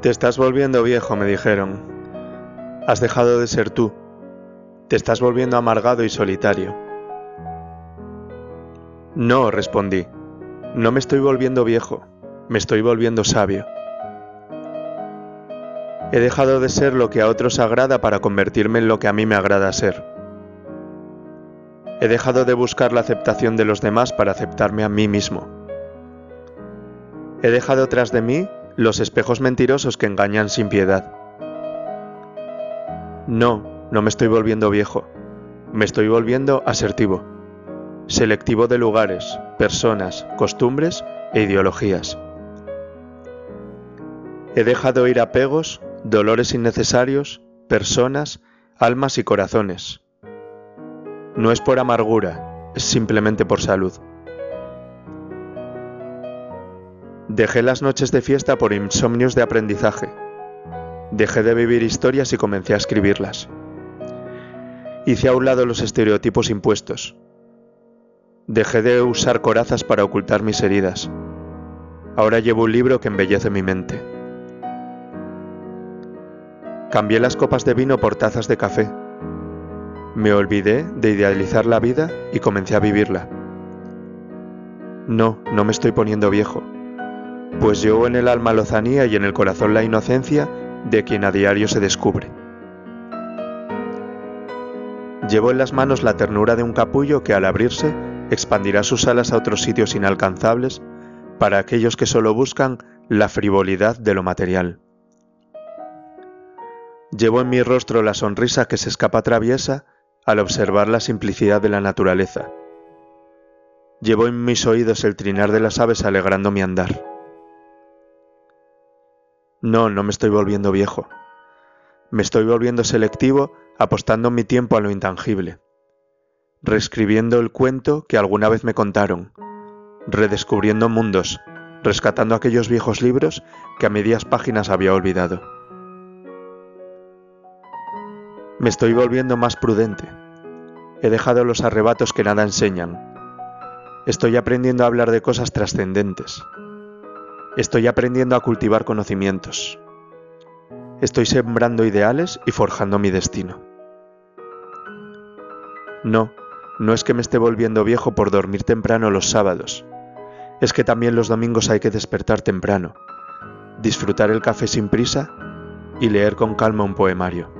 Te estás volviendo viejo, me dijeron. Has dejado de ser tú. Te estás volviendo amargado y solitario. No, respondí. No me estoy volviendo viejo, me estoy volviendo sabio. He dejado de ser lo que a otros agrada para convertirme en lo que a mí me agrada ser. He dejado de buscar la aceptación de los demás para aceptarme a mí mismo. He dejado tras de mí los espejos mentirosos que engañan sin piedad. No, no me estoy volviendo viejo, me estoy volviendo asertivo, selectivo de lugares, personas, costumbres e ideologías. He dejado ir apegos, dolores innecesarios, personas, almas y corazones. No es por amargura, es simplemente por salud. Dejé las noches de fiesta por insomnios de aprendizaje. Dejé de vivir historias y comencé a escribirlas. Hice a un lado los estereotipos impuestos. Dejé de usar corazas para ocultar mis heridas. Ahora llevo un libro que embellece mi mente. Cambié las copas de vino por tazas de café. Me olvidé de idealizar la vida y comencé a vivirla. No, no me estoy poniendo viejo pues llevo en el alma lozanía y en el corazón la inocencia de quien a diario se descubre. Llevo en las manos la ternura de un capullo que al abrirse expandirá sus alas a otros sitios inalcanzables para aquellos que solo buscan la frivolidad de lo material. Llevo en mi rostro la sonrisa que se escapa traviesa al observar la simplicidad de la naturaleza. Llevo en mis oídos el trinar de las aves alegrando mi andar. No, no me estoy volviendo viejo. Me estoy volviendo selectivo apostando mi tiempo a lo intangible, reescribiendo el cuento que alguna vez me contaron, redescubriendo mundos, rescatando aquellos viejos libros que a medias páginas había olvidado. Me estoy volviendo más prudente. He dejado los arrebatos que nada enseñan. Estoy aprendiendo a hablar de cosas trascendentes. Estoy aprendiendo a cultivar conocimientos. Estoy sembrando ideales y forjando mi destino. No, no es que me esté volviendo viejo por dormir temprano los sábados. Es que también los domingos hay que despertar temprano, disfrutar el café sin prisa y leer con calma un poemario.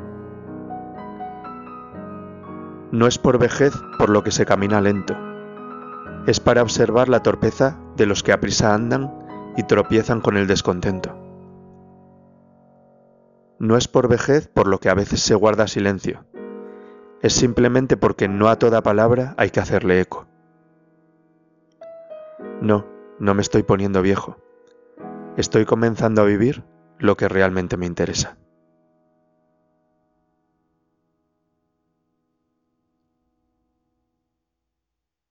No es por vejez por lo que se camina lento. Es para observar la torpeza de los que a prisa andan y tropiezan con el descontento. No es por vejez por lo que a veces se guarda silencio, es simplemente porque no a toda palabra hay que hacerle eco. No, no me estoy poniendo viejo, estoy comenzando a vivir lo que realmente me interesa.